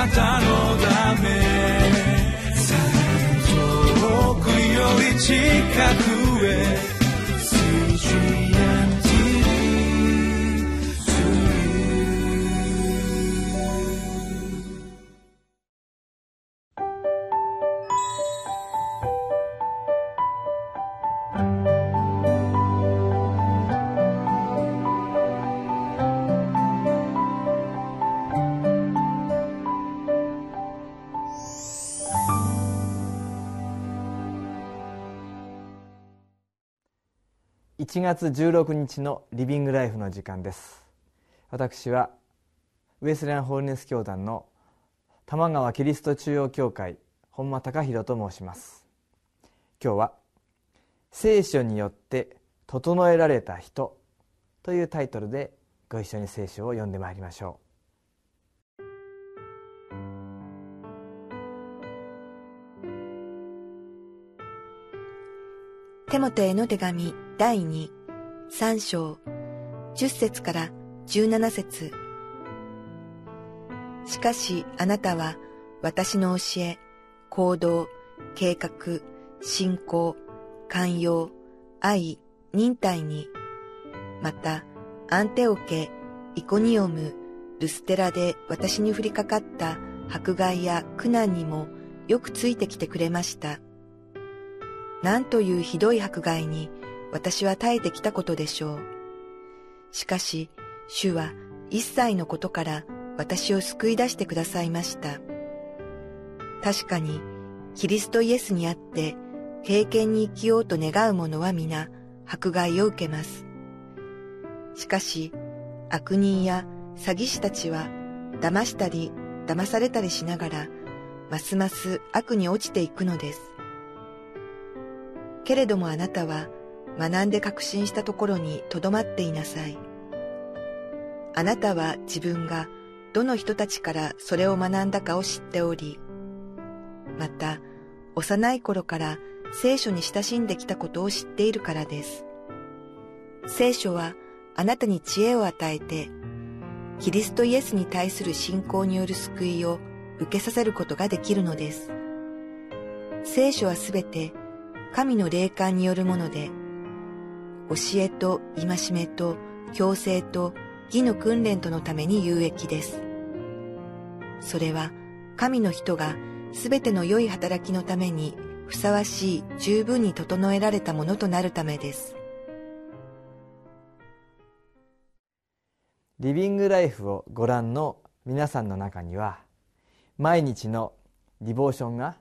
なたのため。遠くより近くへ。1月16日のリビングライフの時間です。私はウエスレアンホールネス教団の玉川キリスト中央教会本間隆弘と申します。今日は聖書によって整えられた人というタイトルでご一緒に聖書を読んでまいりましょう。テモテへの手紙第2、3章、10節から17節しかしあなたは私の教え、行動、計画、信仰、寛容、愛、忍耐に、また、アンテオケ、イコニオム、ルステラで私に降りかかった迫害や苦難にもよくついてきてくれました。なんというひどい迫害に私は耐えてきたことでしょう。しかし、主は一切のことから私を救い出してくださいました。確かに、キリストイエスにあって経験に生きようと願う者は皆迫害を受けます。しかし、悪人や詐欺師たちは騙したり騙されたりしながら、ますます悪に落ちていくのです。けれどもあなたは学んで確信したところにとどまっていなさい。あなたは自分がどの人たちからそれを学んだかを知っており、また幼い頃から聖書に親しんできたことを知っているからです。聖書はあなたに知恵を与えて、キリストイエスに対する信仰による救いを受けさせることができるのです。聖書はすべて神の霊感によるもので、教えと戒めと強制と義の訓練とのために有益です。それは神の人がすべての良い働きのためにふさわしい十分に整えられたものとなるためです。リビングライフをご覧の皆さんの中には毎日のディボーションが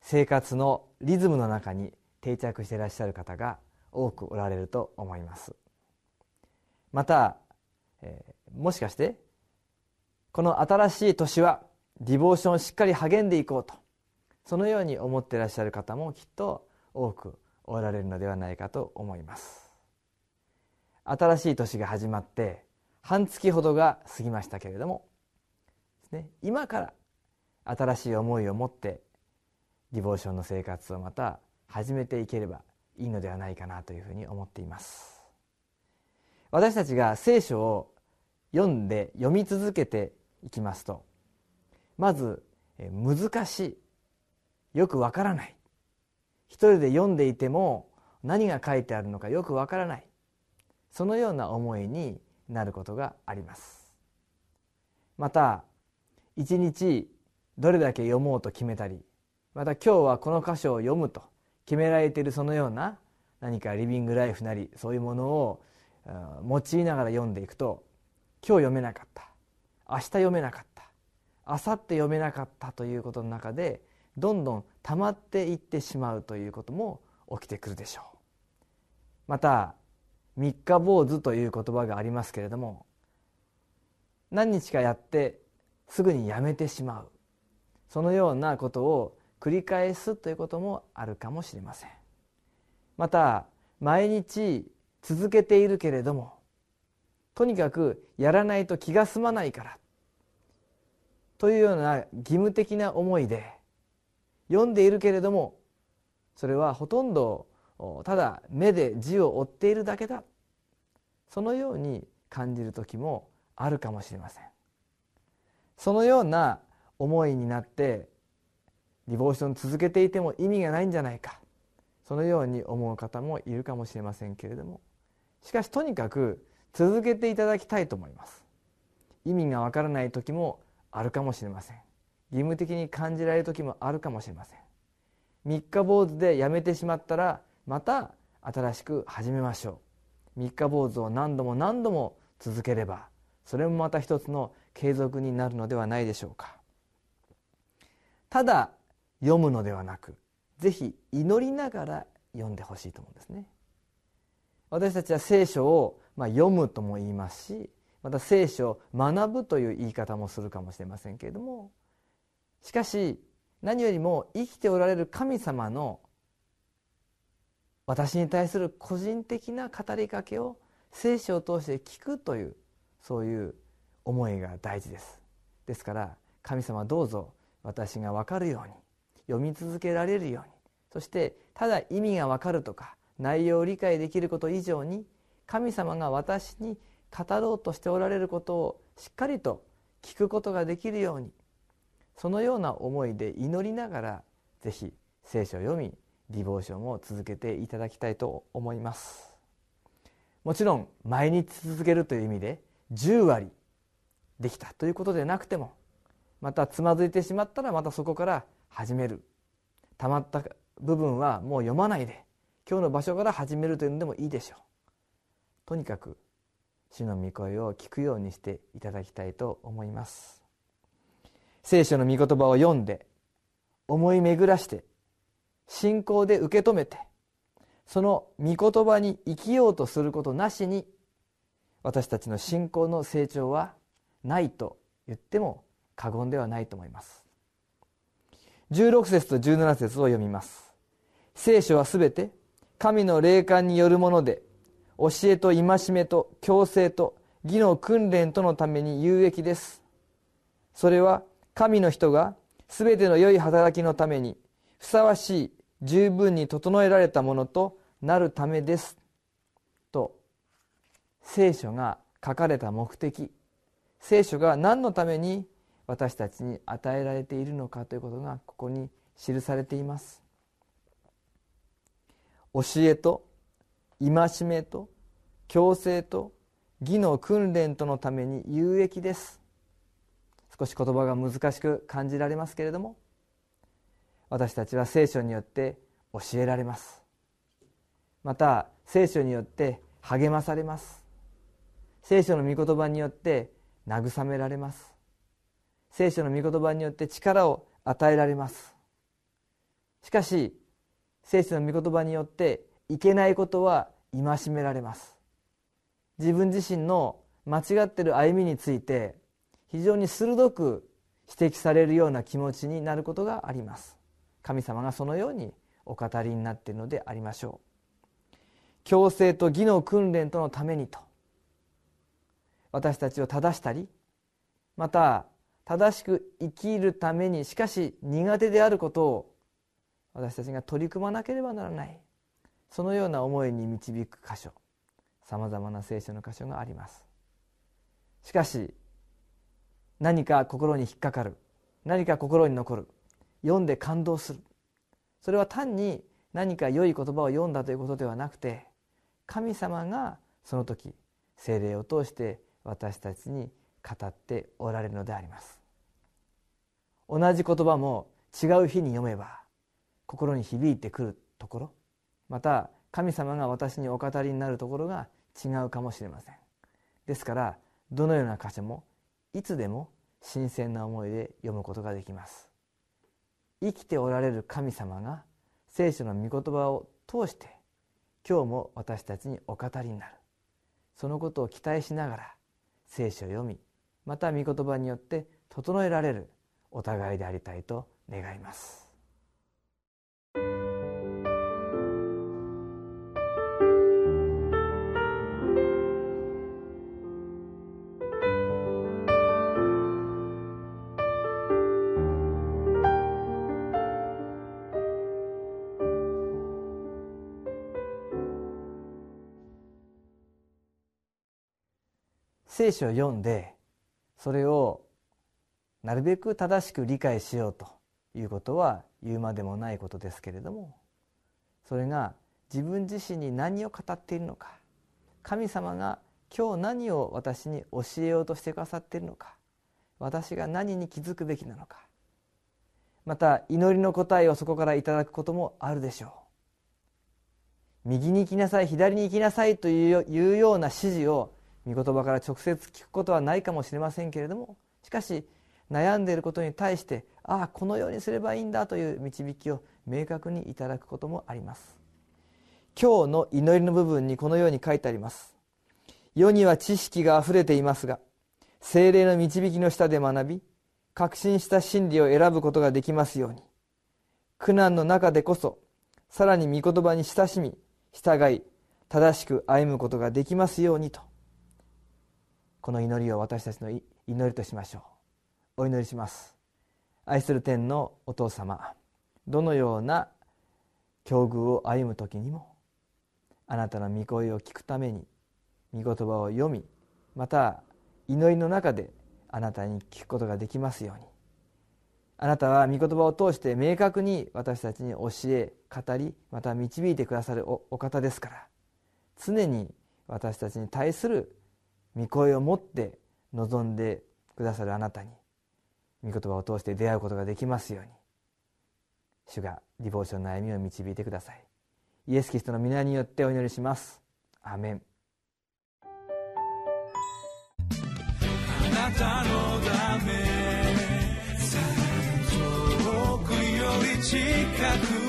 生活のリズムの中に定着していらっしゃる方が多くおられると思います。また、えー、もしかしてこの新しい年はディボーションをしっかり励んでいこうとそのように思っていらっしゃる方もきっと多くおられるのではないかと思います。新しい年が始まって半月ほどが過ぎましたけれども、ね、今から新しい思いを持ってディボーションの生活をまた始めていければいいのではないかなというふうに思っています。私たちが聖書を読んで読み続けていきますとまず難しい。よくわからない。一人で読んでいても何が書いてあるのかよくわからない。そのような思いになることがあります。また一日どれだけ読もうと決めたりまた今日はこの箇所を読むと決められているそのような何かリビングライフなりそういうものを用いながら読んでいくと今日読めなかった。明日読めなかった。明後日読めなかったということの中でどんどん溜まっていってしまうということも起きてくるでしょう。また三日坊主という言葉がありますけれども何日かやってすぐにやめてしまう。そのようなことを繰り返すということもあるかもしれません。また毎日続けているけれどもとにかくやらないと気が済まないからというような義務的な思いで読んでいるけれどもそれはほとんどただ目で字を追っているだけだ。そのように感じる時もあるかもしれません。そのような思いになってリボーション続けていても意味がないんじゃないか。そのように思う方もいるかもしれませんけれども。しかしとにかく続けていただきたいと思います。意味がわからない時もあるかもしれません。義務的に感じられる時もあるかもしれません。三日坊主でやめてしまったらまた新しく始めましょう。三日坊主を何度も何度も続ければそれもまた一つの継続になるのではないでしょうか。ただ読むのではなくぜひ祈りながら読んでほしいと思うんですね。私たちは聖書をまあ読むとも言いますしまた聖書を学ぶという言い方もするかもしれませんけれどもしかし何よりも生きておられる神様の私に対する個人的な語りかけを聖書を通して聞くというそういう思いが大事です。ですから神様どうぞ私が分かるように読み続けられるように。そしてただ意味が分かるとか内容を理解できること以上に神様が私に語ろうとしておられることをしっかりと聞くことができるようにそのような思いで祈りながらぜひ聖書を読みディボーションを続けていただきたいと思います。もちろん毎日続けるという意味で10割できたということでなくてもまたつまずいてしまったらまたそこから始める。たまった部分はもう読まないで今日の場所から始めるというのでもいいでしょう。とにかく主の御声を聞くようにしていただきたいと思います。聖書の御言葉を読んで思い巡らして信仰で受け止めてその御言葉に生きようとすることなしに私たちの信仰の成長はないと言っても過言ではないと思います。16節と17節を読みます。聖書はすべて神の霊感によるもので教えと戒めと強制と義の訓練とのために有益です。それは神の人がすべての良い働きのためにふさわしい十分に整えられたものとなるためです。と聖書が書かれた目的。聖書が何のために私たちに与えられているのかということがここに記されています。教えと戒めと強制と義の訓練とのために有益です。少し言葉が難しく感じられますけれども私たちは聖書によって教えられます。また聖書によって励まされます。聖書の御言葉によって慰められます。聖書の御言葉によって力を与えられます。しかし聖書の御言葉によっていけないことは戒められます。自分自身の間違ってる歩みについて非常に鋭く指摘されるような気持ちになることがあります。神様がそのようにお語りになっているのでありましょう。強制と義の訓練とのためにと私たちを正したりまた正しく生きるためにしかし苦手であることを私たちが取り組まなければならない。そのような思いに導く箇所さまざまな聖書の箇所があります。しかし何か心に引っかかる何か心に残る読んで感動する。それは単に何か良い言葉を読んだということではなくて神様がその時精霊を通して私たちに語っておられるのであります。同じ言葉も違う日に読めば心に響いてくるところまた神様が私にお語りになるところが違うかもしれません。ですからどのような箇所もいつでも新鮮な思いで読むことができます。生きておられる神様が聖書の御言葉を通して今日も私たちにお語りになる。そのことを期待しながら聖書を読みまた御言葉によって整えられるお互いでありたいと願います。聖書を読んでそれをなるべく正しく理解しようということは言うまでもないことですけれどもそれが自分自身に何を語っているのか神様が今日何を私に教えようとしてくださっているのか私が何に気づくべきなのかまた祈りの答えをそこからいただくこともあるでしょう。右に行きなさい左に行きなさいというような指示を御言葉から直接聞くことはないかもしれませんけれどもしかし悩んでいることに対してああこのようにすればいいんだという導きを明確にいただくこともあります。今日の祈りの部分にこのように書いてあります。世には知識があふれていますが精霊の導きの下で学び確信した真理を選ぶことができますように。苦難の中でこそさらに御言葉に親しみ従い正しく歩むことができますようにと。この祈りを私たちの祈りとしましょう。お祈りします。愛する天のお父様どのような境遇を歩む時にもあなたの御声を聞くために御言葉を読みまた祈りの中であなたに聞くことができますように。あなたは御言葉を通して明確に私たちに教え語りまた導いてくださるお方ですから。常に私たちに対する御声を持って望んでくださるあなたに御言葉を通して出会うことができますように。主がディボーションの歩みを導いてください。イエス・キリストの皆によってお祈りします。アメン。あなたのため遠くより近く